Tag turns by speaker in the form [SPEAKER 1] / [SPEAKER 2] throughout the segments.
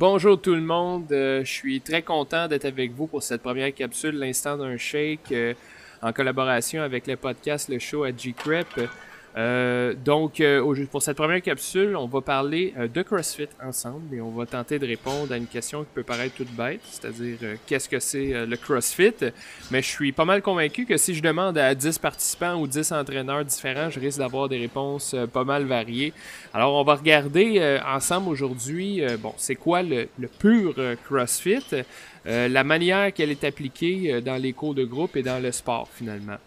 [SPEAKER 1] bonjour tout le monde. je suis très content d'être avec vous pour cette première capsule, l'instant d'un shake, en collaboration avec le podcast Le Show à G-Crep. Euh, donc, euh, pour cette première capsule, on va parler euh, de CrossFit ensemble et on va tenter de répondre à une question qui peut paraître toute bête, c'est-à-dire qu'est-ce que c'est le CrossFit? Mais je suis pas mal convaincu que si je demande à 10 participants ou 10 entraîneurs différents, je risque d'avoir des réponses pas mal variées. Alors, on va regarder ensemble aujourd'hui, bon, c'est quoi le, le pur CrossFit, la manière qu'elle est appliquée dans les cours de groupe et dans le sport finalement.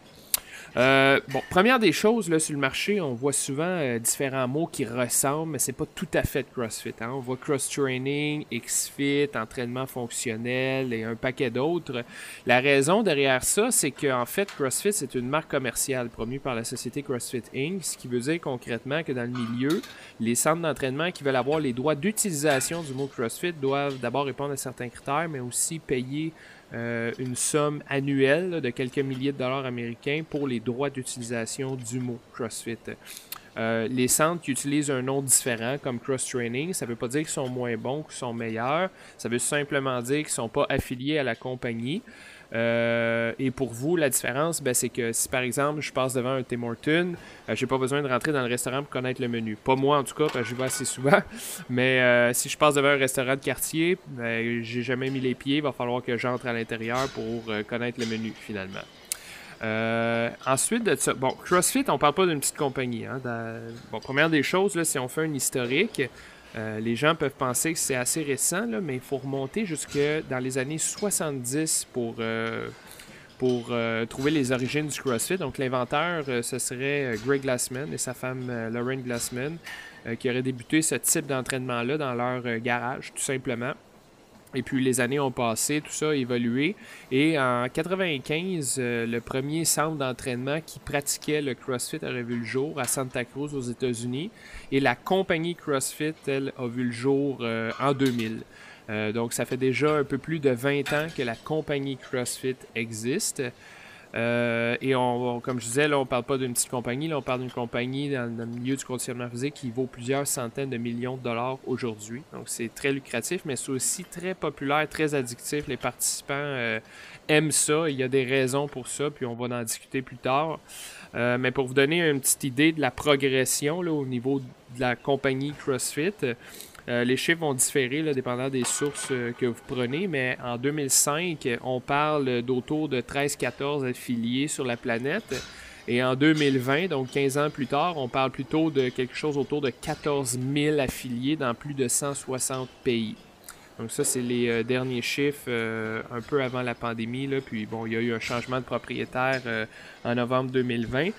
[SPEAKER 1] Euh, bon, première des choses, là, sur le marché, on voit souvent euh, différents mots qui ressemblent, mais c'est pas tout à fait CrossFit. Hein. On voit cross-training, X-Fit, entraînement fonctionnel et un paquet d'autres. La raison derrière ça, c'est qu'en fait, CrossFit, c'est une marque commerciale promue par la société CrossFit Inc., ce qui veut dire concrètement que dans le milieu, les centres d'entraînement qui veulent avoir les droits d'utilisation du mot CrossFit doivent d'abord répondre à certains critères, mais aussi payer euh, une somme annuelle de quelques milliers de dollars américains pour les droits d'utilisation du mot CrossFit. Euh, les centres qui utilisent un nom différent comme Cross Training, ça ne veut pas dire qu'ils sont moins bons, qu'ils sont meilleurs. Ça veut simplement dire qu'ils ne sont pas affiliés à la compagnie. Euh, et pour vous, la différence, ben, c'est que si par exemple je passe devant un Tim Hortons, euh, j'ai pas besoin de rentrer dans le restaurant pour connaître le menu. Pas moi en tout cas, parce que j'y vais assez souvent. Mais euh, si je passe devant un restaurant de quartier, ben, j'ai jamais mis les pieds, il va falloir que j'entre à l'intérieur pour connaître le menu finalement. ensuite de ça, bon, CrossFit, on parle pas d'une petite compagnie. Hein, bon, première des choses, là, si on fait un historique, euh, les gens peuvent penser que c'est assez récent, mais il faut remonter jusque dans les années 70 pour, euh, pour euh, trouver les origines du CrossFit. Donc l'inventeur, ce serait Greg Glassman et sa femme Lauren Glassman, qui auraient débuté ce type d'entraînement-là dans leur garage, tout simplement. Et puis les années ont passé, tout ça a évolué. Et en 95, euh, le premier centre d'entraînement qui pratiquait le CrossFit a vu le jour à Santa Cruz aux États-Unis. Et la compagnie CrossFit, elle, a vu le jour euh, en 2000. Euh, donc ça fait déjà un peu plus de 20 ans que la compagnie CrossFit existe. Euh, et on, comme je disais, là, on parle pas d'une petite compagnie, là, on parle d'une compagnie dans, le milieu du conditionnement physique qui vaut plusieurs centaines de millions de dollars aujourd'hui. Donc c'est très lucratif, mais c'est aussi très populaire, très addictif. Les participants euh, aiment ça. Il y a des raisons pour ça, puis on va en discuter plus tard. Euh, mais pour vous donner une petite idée de la progression là, au niveau de la compagnie CrossFit, euh, les chiffres vont différer, dépendant des sources euh, que vous prenez, mais en 2005, on parle d'autour de 13-14 affiliés sur la planète. Et en 2020, donc 15 ans plus tard, on parle plutôt de quelque chose autour de 14 000 affiliés dans plus de 160 pays. Donc ça, c'est les euh, derniers chiffres un peu avant la pandémie. Puis bon, il y a eu un changement de propriétaire en novembre 2020.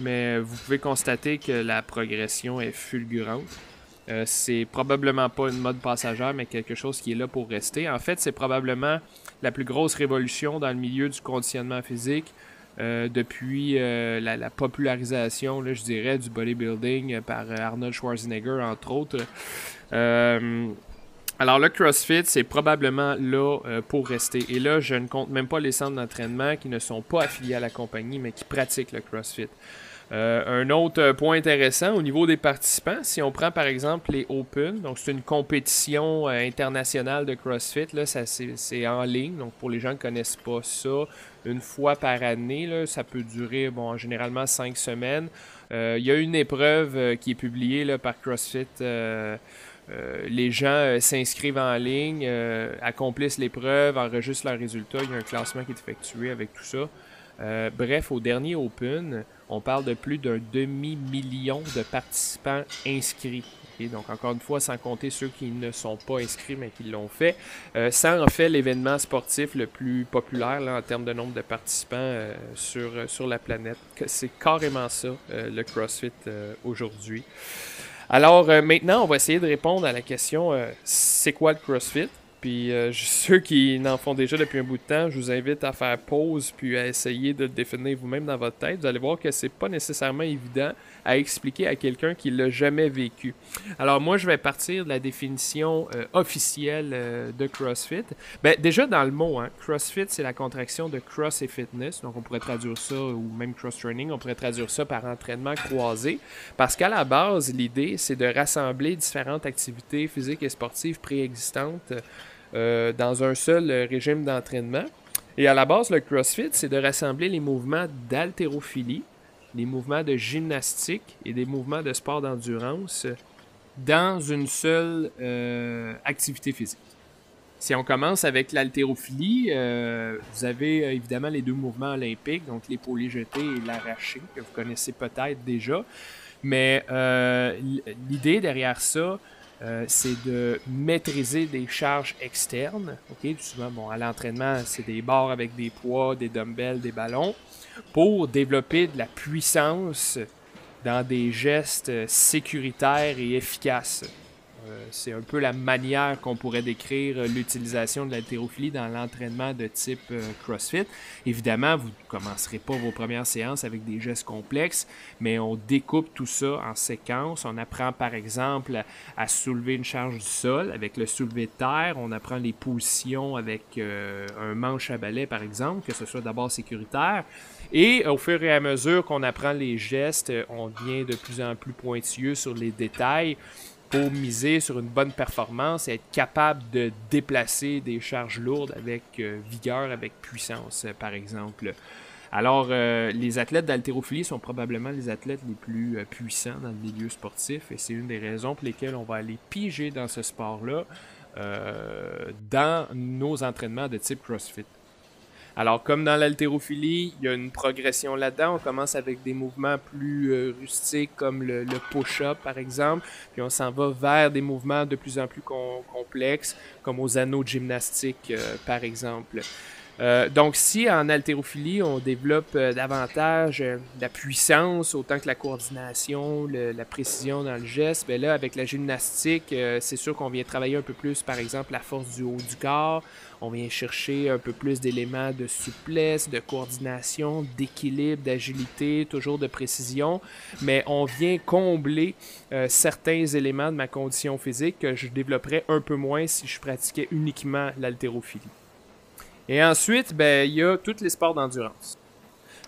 [SPEAKER 1] mais vous pouvez constater que la progression est fulgurante. Euh, c'est probablement pas une mode passagère, mais quelque chose qui est là pour rester. En fait, c'est probablement la plus grosse révolution dans le milieu du conditionnement physique euh, depuis euh, la, popularisation, je dirais, du bodybuilding par Arnold Schwarzenegger, entre autres. alors le CrossFit, c'est probablement là pour rester. Et là, je ne compte même pas les centres d'entraînement qui ne sont pas affiliés à la compagnie, mais qui pratiquent le CrossFit. Euh, un autre point intéressant au niveau des participants, si on prend par exemple les Open, donc c'est une compétition euh, internationale de CrossFit, là, ça, c'est, en ligne, donc pour les gens qui ne connaissent pas ça, une fois par année, là, ça peut durer bon, généralement cinq semaines. Euh, il y a une épreuve qui est publiée là, par CrossFit. les gens s'inscrivent en ligne, accomplissent l'épreuve, enregistrent leurs résultats. Il y a un classement qui est effectué avec tout ça. bref, au dernier Open, on parle de plus d'un demi-million de participants inscrits. donc, encore une fois, sans compter ceux qui ne sont pas inscrits mais qui l'ont fait. Euh, ça en fait l'événement sportif le plus populaire en termes de nombre de participants euh, sur, euh, sur la planète. C'est carrément ça, le CrossFit aujourd'hui. Alors, maintenant, on va essayer de répondre à la question c'est quoi le CrossFit? Puis ceux qui n'en font déjà depuis un bout de temps, je vous invite à faire pause puis à essayer de le définir vous-même dans votre tête. Vous allez voir que c'est pas nécessairement évident à expliquer à quelqu'un qui l'a jamais vécu. Alors moi, je vais partir de la définition euh, officielle euh, de CrossFit. Ben, déjà dans le mot, hein, CrossFit, c'est la contraction de cross et fitness. Donc on pourrait traduire ça, ou même cross-training, on pourrait traduire ça par entraînement croisé. Parce qu'à la base, l'idée, c'est de rassembler différentes activités physiques et sportives préexistantes euh, dans un seul euh, régime d'entraînement. Et à la base, le CrossFit, c'est de rassembler les mouvements d'haltérophilie, les mouvements de gymnastique et des mouvements de sport d'endurance dans une seule euh, activité physique. Si on commence avec l'haltérophilie, vous avez évidemment les deux mouvements olympiques, donc l'épaulé jeté et l'arraché, que vous connaissez peut-être déjà. Mais l'idée derrière ça, euh, c'est de maîtriser des charges externes. Souvent, à l'entraînement, c'est des barres avec des poids, des dumbbells, des ballons, pour développer de la puissance dans des gestes sécuritaires et efficaces. Euh, c'est un peu la manière qu'on pourrait décrire euh, l'utilisation de l'haltérophilie dans l'entraînement de type euh, CrossFit. Évidemment, vous ne commencerez pas vos premières séances avec des gestes complexes, mais on découpe tout ça en séquence. On apprend par exemple à, soulever une charge du sol avec le soulevé de terre. On apprend les positions avec un manche à balai par exemple, que ce soit d'abord sécuritaire. Et au fur et à mesure qu'on apprend les gestes, on devient de plus en plus pointilleux sur les détails pour miser sur une bonne performance et être capable de déplacer des charges lourdes avec euh, vigueur, avec puissance, euh, par exemple. Alors, euh, les athlètes d'haltérophilie sont probablement les athlètes les plus puissants dans le milieu sportif et c'est une des raisons pour lesquelles on va aller piger dans ce sport-là dans nos entraînements de type CrossFit. Alors, comme dans l'haltérophilie, il y a une progression là-dedans. On commence avec des mouvements plus euh, rustiques, comme le, push-up, par exemple. Puis on s'en va vers des mouvements de plus en plus complexes, comme aux anneaux de gymnastique, euh, par exemple. Euh, donc, si en haltérophilie, on développe davantage la puissance, autant que la coordination, la précision dans le geste, ben là, avec la gymnastique, c'est sûr qu'on vient travailler un peu plus, par exemple, la force du haut du corps. On vient chercher un peu plus d'éléments de souplesse, de coordination, d'équilibre, d'agilité, toujours de précision, mais on vient combler euh, certains éléments de ma condition physique que je développerais un peu moins si je pratiquais uniquement l'haltérophilie. Et ensuite, ben, il y a tous les sports d'endurance.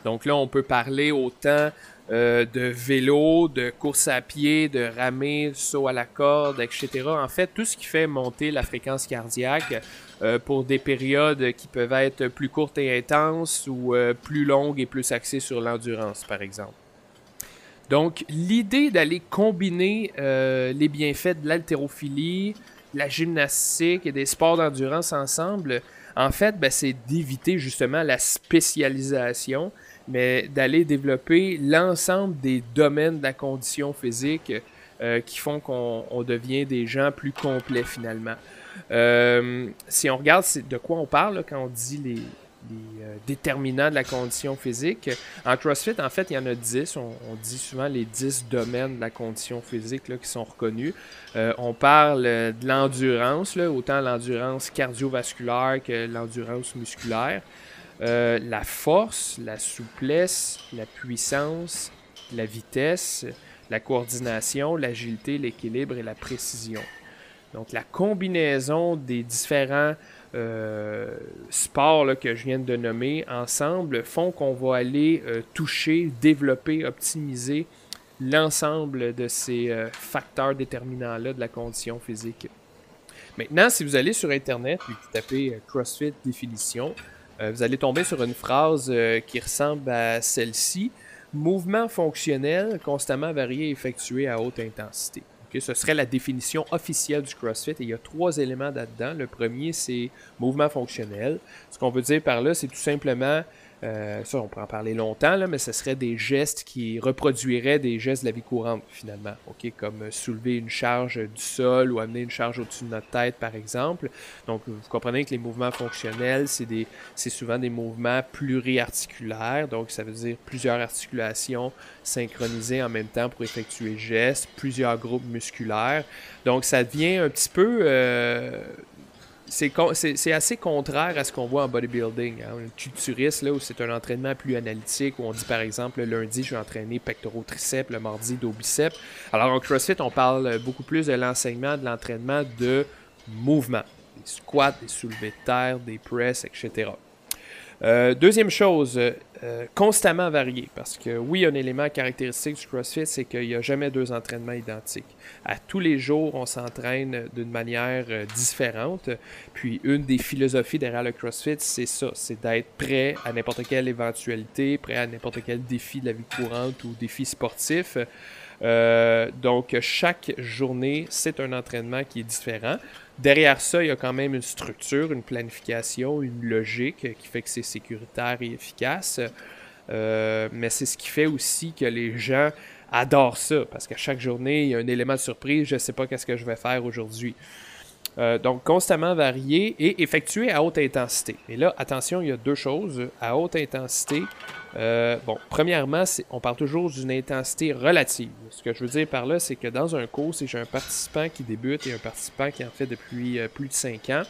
[SPEAKER 1] Donc là, on peut parler autant euh, de vélo, de course à pied, de ramée, saut à la corde, etc. En fait, tout ce qui fait monter la fréquence cardiaque euh, pour des périodes qui peuvent être plus courtes et intenses ou euh, plus longues et plus axées sur l'endurance, par exemple. Donc, l'idée d'aller combiner les bienfaits de l'haltérophilie, la gymnastique et des sports d'endurance ensemble, en fait, ben, c'est d'éviter justement la spécialisation mais d'aller développer l'ensemble des domaines de la condition physique euh, qui font qu'on devient des gens plus complets finalement. Euh, si on regarde de quoi on parle quand on dit les, euh, déterminants de la condition physique, en CrossFit, en fait, il y en a 10. On, dit souvent les 10 domaines de la condition physique qui sont reconnus. on parle de l'endurance, autant l'endurance cardiovasculaire que l'endurance musculaire. Euh, la force, la souplesse, la puissance, la vitesse, la coordination, l'agilité, l'équilibre et la précision. Donc la combinaison des différents euh, sports que je viens de nommer ensemble font qu'on va aller euh, toucher, développer, optimiser l'ensemble de ces facteurs déterminants-là de la condition physique. Maintenant, si vous allez sur Internet et vous tapez CrossFit définition, euh, vous allez tomber sur une phrase euh, qui ressemble à celle-ci. Mouvement fonctionnel constamment varié effectué à haute intensité. Ce serait la définition officielle du CrossFit il y a trois éléments là-dedans. Le premier, c'est mouvement fonctionnel. Ce qu'on veut dire par là, c'est tout simplement euh, ça, on peut en parler longtemps, là, mais ce serait des gestes qui reproduiraient des gestes de la vie courante, finalement. Comme soulever une charge du sol ou amener une charge au-dessus de notre tête, par exemple. Donc, vous comprenez que les mouvements fonctionnels, c'est souvent des mouvements pluriarticulaires. Donc, ça veut dire plusieurs articulations synchronisées en même temps pour effectuer le geste, plusieurs groupes musculaires. Donc, ça devient un petit peu... Euh, c'est assez contraire à ce qu'on voit en bodybuilding. Hein. Un culturiste, là, où c'est un entraînement plus analytique, où on dit par exemple le lundi, je vais entraîner pectoraux triceps, le mardi, dos biceps. Alors en CrossFit, on parle beaucoup plus de l'enseignement, de l'entraînement de mouvement. Des squats, des soulevés de terre, des presses, etc. Euh, deuxième chose, euh, constamment varié. Parce que oui, un élément caractéristique du CrossFit, c'est qu'il n'y a jamais deux entraînements identiques. À tous les jours, on s'entraîne d'une manière euh, différente. Puis une des philosophies derrière le CrossFit, c'est ça, c'est d'être prêt à n'importe quelle éventualité, prêt à n'importe quel défi de la vie courante ou défi sportif. Donc chaque journée, c'est un entraînement qui est différent. Derrière ça, il y a quand même une structure, une planification, une logique qui fait que c'est sécuritaire et efficace. Euh, mais c'est ce qui fait aussi que les gens adorent ça, parce qu'à chaque journée, il y a un élément de surprise, je ne sais pas qu'est-ce que je vais faire aujourd'hui. Euh, donc, constamment varié et effectué à haute intensité. Et là, attention, il y a deux choses. À haute intensité, euh, bon, premièrement, on parle toujours d'une intensité relative. Ce que je veux dire par là, c'est que dans un cours, si j'ai un participant qui débute et un participant qui en fait depuis euh, plus de 5 ans,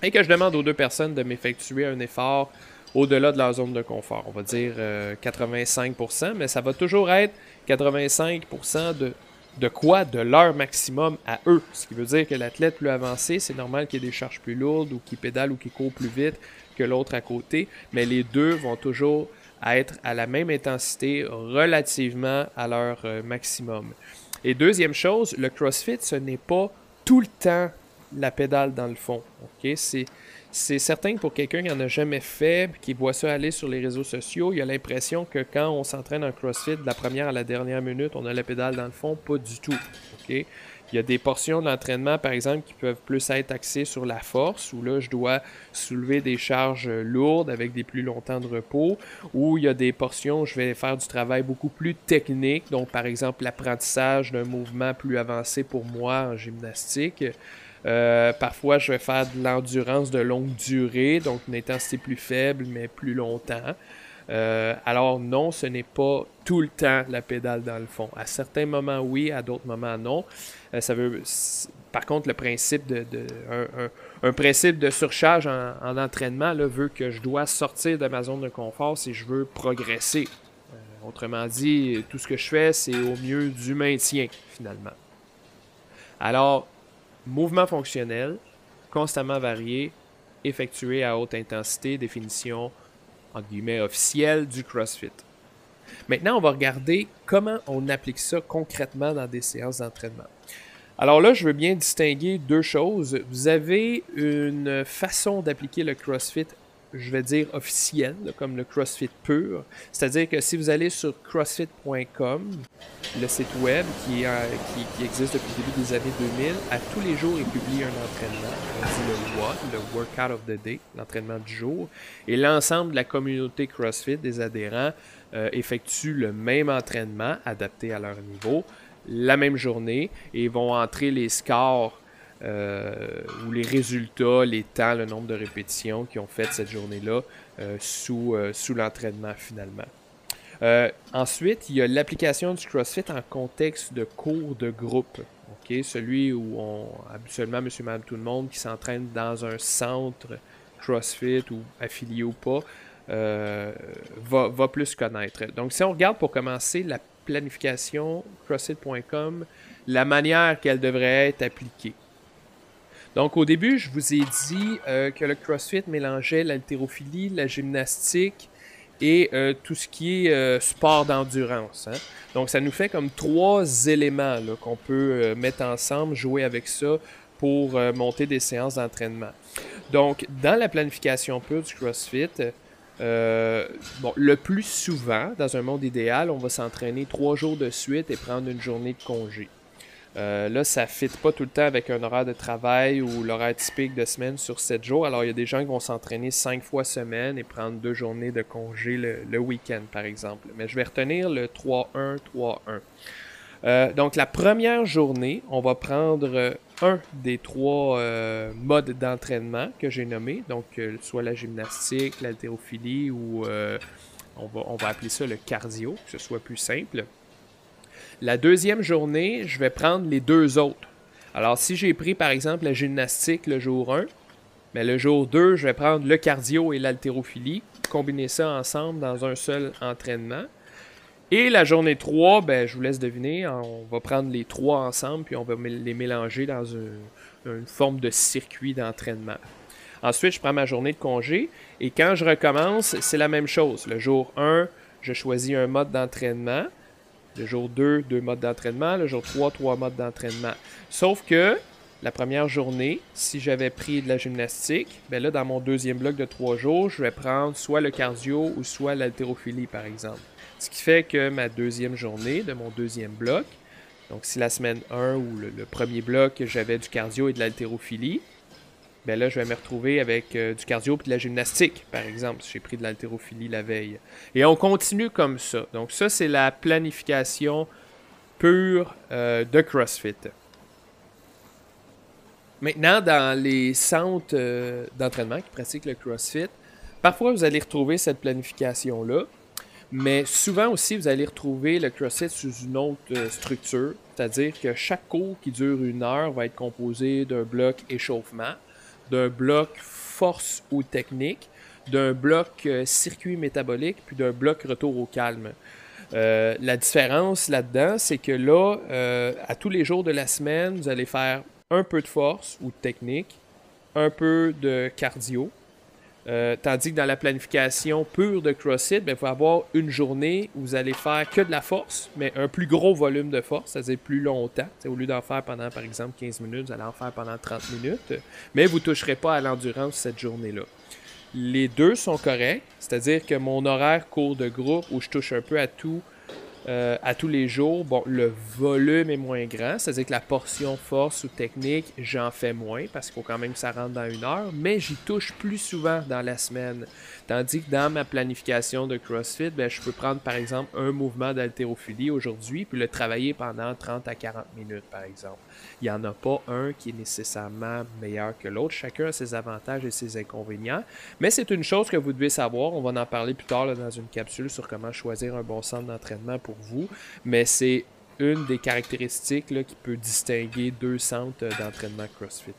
[SPEAKER 1] et que je demande aux deux personnes de m'effectuer un effort au-delà de leur zone de confort, on va dire 85%, mais ça va toujours être 85% de de quoi? De leur maximum à eux. Ce qui veut dire que l'athlète plus avancé, c'est normal qu'il ait des charges plus lourdes ou qu'il pédale ou qu'il court plus vite que l'autre à côté, mais les deux vont toujours être à la même intensité relativement à leur euh, maximum. Et deuxième chose, le CrossFit, ce n'est pas tout le temps la pédale dans le fond. C'est c'est certain que pour quelqu'un qui n'en a jamais fait, qui voit ça aller sur les réseaux sociaux, il a l'impression que quand on s'entraîne en CrossFit, de la première à la dernière minute, on a la pédale dans le fond. Pas du tout. Il y a des portions d'entraînement, par exemple, qui peuvent plus être axées sur la force, où là, je dois soulever des charges lourdes avec des plus longs temps de repos, ou il y a des portions où je vais faire du travail beaucoup plus technique, donc par exemple l'apprentissage d'un mouvement plus avancé pour moi en gymnastique. Euh, parfois, je vais faire de l'endurance de longue durée, donc une intensité plus faible, mais plus longtemps. Euh, alors non, ce n'est pas tout le temps la pédale dans le fond. À certains moments, oui, à d'autres moments, non. Euh, ça veut, par contre, le principe de, un, principe de surcharge en, entraînement veut que je dois sortir de ma zone de confort si je veux progresser. autrement dit, tout ce que je fais, c'est au mieux du maintien, finalement. Alors, Mouvement fonctionnel, constamment varié, effectué à haute intensité, définition guillemets officielle du CrossFit. Maintenant, on va regarder comment on applique ça concrètement dans des séances d'entraînement. Alors là, je veux bien distinguer deux choses. Vous avez une façon d'appliquer le CrossFit je vais dire officielle, comme le CrossFit pur. C'est-à-dire que si vous allez sur crossfit.com, le site web qui, qui, existe depuis le début des années 2000, à tous les jours, il publie un entraînement. On dit le WOD, le Workout of the Day, l'entraînement du jour. Et l'ensemble de la communauté CrossFit, des adhérents, euh, effectue le même entraînement adapté à leur niveau, la même journée, et vont entrer les scores euh, ou les résultats, les temps, le nombre de répétitions qu'ils ont fait cette journée-là euh, sous, euh, sous l'entraînement finalement. ensuite, il y a l'application du CrossFit en contexte de cours de groupe. Celui où on, habituellement, monsieur, madame, tout le monde qui s'entraîne dans un centre CrossFit ou affilié ou pas, va, va, plus connaître. Donc, si on regarde pour commencer la planification CrossFit.com, la manière qu'elle devrait être appliquée. Donc au début, je vous ai dit euh, que le CrossFit mélangeait l'haltérophilie, la gymnastique et euh, tout ce qui est euh, sport d'endurance. Hein. Donc ça nous fait comme trois éléments qu'on peut mettre ensemble, jouer avec ça pour monter des séances d'entraînement. Donc dans la planification pure du CrossFit, le plus souvent, dans un monde idéal, on va s'entraîner trois jours de suite et prendre une journée de congé. Euh, là, ça ne fit pas tout le temps avec un horaire de travail ou l'horaire typique de semaine sur 7 jours. Alors, il y a des gens qui vont s'entraîner 5 fois semaine et prendre deux journées de congé le, week-end, par exemple. Mais je vais retenir le 3-1, 3-1. Euh, donc, la première journée, on va prendre un des trois euh, modes d'entraînement que j'ai nommés. Donc, soit la gymnastique, l'haltérophilie ou on va, on va appeler ça le cardio, que ce soit plus simple. La deuxième journée, je vais prendre les deux autres. Alors, si j'ai pris par exemple la gymnastique le jour 1, Mais le jour 2, je vais prendre le cardio et l'haltérophilie, combiner ça ensemble dans un seul entraînement. Et la journée 3, ben, je vous laisse deviner, on va prendre les trois ensemble, puis on va les mélanger dans une, une forme de circuit d'entraînement. Ensuite, je prends ma journée de congé, et quand je recommence, c'est la même chose. Le jour 1, je choisis un mode d'entraînement. Le jour 2, deux modes d'entraînement. Le jour 3, trois modes d'entraînement. Sauf que la première journée, si j'avais pris de la gymnastique, ben là, dans mon deuxième bloc de trois jours, je vais prendre soit le cardio ou soit l'haltérophilie, par exemple. Ce qui fait que ma deuxième journée de mon deuxième bloc, donc si la semaine 1 ou le, premier bloc, j'avais du cardio et de l'haltérophilie, ben là, je vais me retrouver avec euh, du cardio et de la gymnastique, par exemple, si j'ai pris de l'haltérophilie la veille. Et on continue comme ça. Donc ça, c'est la planification pure euh, de CrossFit. Maintenant, dans les centres euh, d'entraînement qui pratiquent le CrossFit, parfois vous allez retrouver cette planification-là, mais souvent aussi vous allez retrouver le CrossFit sous une autre structure, c'est-à-dire que chaque cours qui dure une heure va être composé d'un bloc échauffement, d'un bloc force ou technique, d'un bloc euh, circuit métabolique, puis d'un bloc retour au calme. la différence là-dedans, c'est que là, à tous les jours de la semaine, vous allez faire un peu de force ou de technique, un peu de cardio. Euh, tandis que dans la planification pure de CrossFit, ben, il faut avoir une journée où vous allez faire que de la force, mais un plus gros volume de force, c'est-à-dire plus longtemps. au lieu d'en faire pendant, par exemple, 15 minutes, vous allez en faire pendant 30 minutes, mais vous ne toucherez pas à l'endurance cette journée-là. Les deux sont corrects, c'est-à-dire que mon horaire court de groupe où je touche un peu à tout euh, à tous les jours, bon, le volume est moins grand, c'est-à-dire que la portion force ou technique, j'en fais moins parce qu'il faut quand même que ça rentre dans une heure, mais j'y touche plus souvent dans la semaine. Tandis que dans ma planification de CrossFit, ben, je peux prendre par exemple un mouvement d'haltérophilie aujourd'hui, puis le travailler pendant 30 à 40 minutes, par exemple. Il n'y en a pas un qui est nécessairement meilleur que l'autre. Chacun a ses avantages et ses inconvénients. Mais c'est une chose que vous devez savoir. On va en parler plus tard dans une capsule sur comment choisir un bon centre d'entraînement pour vous. Mais c'est une des caractéristiques qui peut distinguer deux centres d'entraînement CrossFit.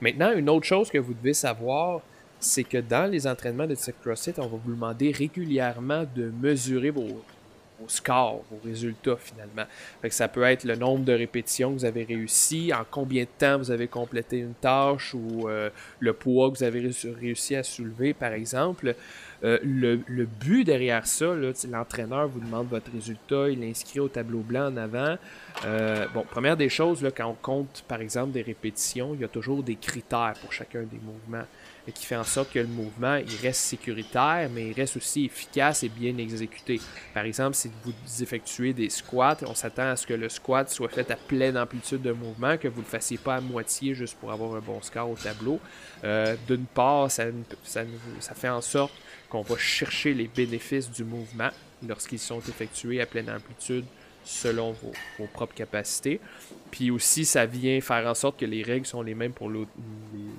[SPEAKER 1] Maintenant, une autre chose que vous devez savoir, c'est que dans les entraînements de type CrossFit, on va vous demander régulièrement de mesurer vos, vos scores, vos résultats finalement. ça peut être le nombre de répétitions que vous avez réussi, en combien de temps vous avez complété une tâche ou euh, le poids que vous avez réussi à soulever par exemple. Euh, le, but derrière ça, l'entraîneur vous demande votre résultat, il l'inscrit au tableau blanc en avant. Euh, bon, première des choses, là, quand on compte par exemple des répétitions, il y a toujours des critères pour chacun des mouvements qui fait en sorte que le mouvement reste sécuritaire, mais il reste aussi efficace et bien exécuté. Par exemple, si vous effectuez des squats, on s'attend à ce que le squat soit fait à pleine amplitude de mouvement, que vous ne le fassiez pas à moitié juste pour avoir un bon score au tableau. Euh, d'une part, ça, fait en sorte qu'on va chercher les bénéfices du mouvement lorsqu'ils sont effectués à pleine amplitude selon vos, vos, propres capacités. Puis aussi, ça vient faire en sorte que les règles sont les mêmes pour,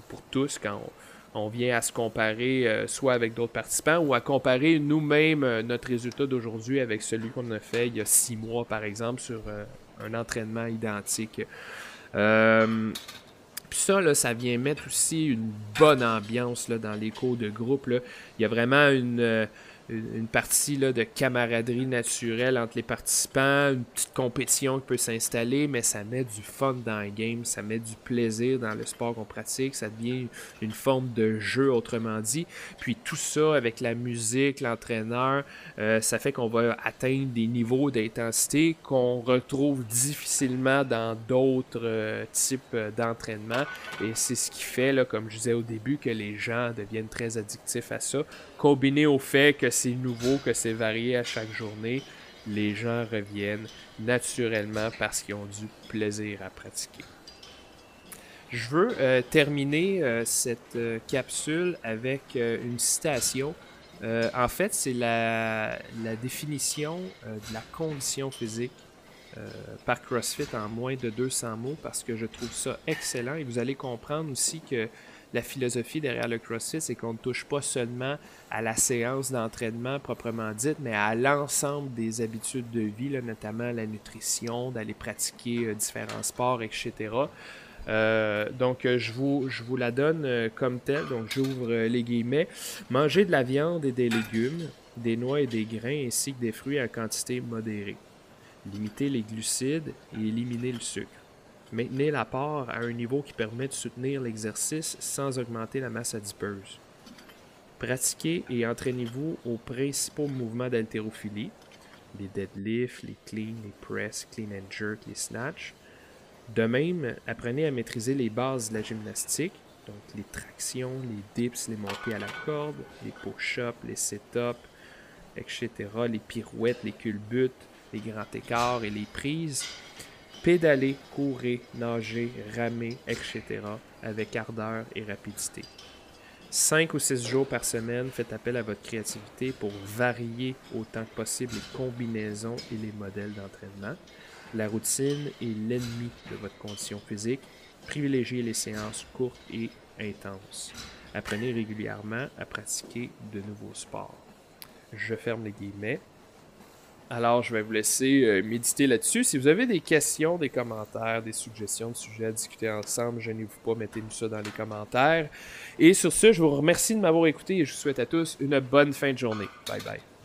[SPEAKER 1] pour tous quand on, on vient à se comparer euh, soit avec d'autres participants ou à comparer nous-mêmes euh, notre résultat d'aujourd'hui avec celui qu'on a fait il y a six mois, par exemple, sur euh, un entraînement identique. puis ça, là, ça vient mettre aussi une bonne ambiance là, dans les cours de groupe. Là. Il y a vraiment une une partie là, de camaraderie naturelle entre les participants, une petite compétition qui peut s'installer, mais ça met du fun dans le game, ça met du plaisir dans le sport qu'on pratique, ça devient une forme de jeu autrement dit. Puis tout ça avec la musique, l'entraîneur, euh, ça fait qu'on va atteindre des niveaux d'intensité qu'on retrouve difficilement dans d'autres euh, types euh, d'entraînement. Et c'est ce qui fait, là, comme je disais au début, que les gens deviennent très addictifs à ça combiné au fait que c'est nouveau, que c'est varié à chaque journée, les gens reviennent naturellement parce qu'ils ont du plaisir à pratiquer. Je veux euh, terminer euh, cette euh, capsule avec une citation. en fait, c'est la, la, définition de la condition physique par CrossFit en moins de 200 mots parce que je trouve ça excellent et vous allez comprendre aussi que la philosophie derrière le CrossFit, c'est qu'on ne touche pas seulement à la séance d'entraînement proprement dite, mais à l'ensemble des habitudes de vie, notamment la nutrition, d'aller pratiquer euh, différents sports, etc. Euh, donc, je vous, je vous la donne comme telle. Donc, j'ouvre les guillemets. Manger de la viande et des légumes, des noix et des grains, ainsi que des fruits à quantité modérée. Limiter les glucides et éliminer le sucre. Maintenez l'apport à un niveau qui permet de soutenir l'exercice sans augmenter la masse adipeuse. Pratiquez et entraînez-vous aux principaux mouvements d'haltérophilie, les deadlifts, les clean, les press, clean and jerk, les snatch. De même, apprenez à maîtriser les bases de la gymnastique, donc les tractions, les dips, les montées à la corde, les push-ups, les sit-ups, etc., les pirouettes, les culbutes, les grands écarts et les prises pédaler, courir, nager, ramer, etc. avec ardeur et rapidité. Cinq ou six jours par semaine, faites appel à votre créativité pour varier autant que possible les combinaisons et les modèles d'entraînement. La routine est l'ennemi de votre condition physique. Privilégiez les séances courtes et intenses. Apprenez régulièrement à pratiquer de nouveaux sports. Je ferme les guillemets. Alors, je vais vous laisser euh, méditer là-dessus. Si vous avez des questions, des commentaires, des suggestions de sujets à discuter ensemble, gênez-vous pas, mettez-nous ça dans les commentaires. Et sur ce, je vous remercie de m'avoir écouté et je vous souhaite à tous une bonne fin de journée. Bye bye.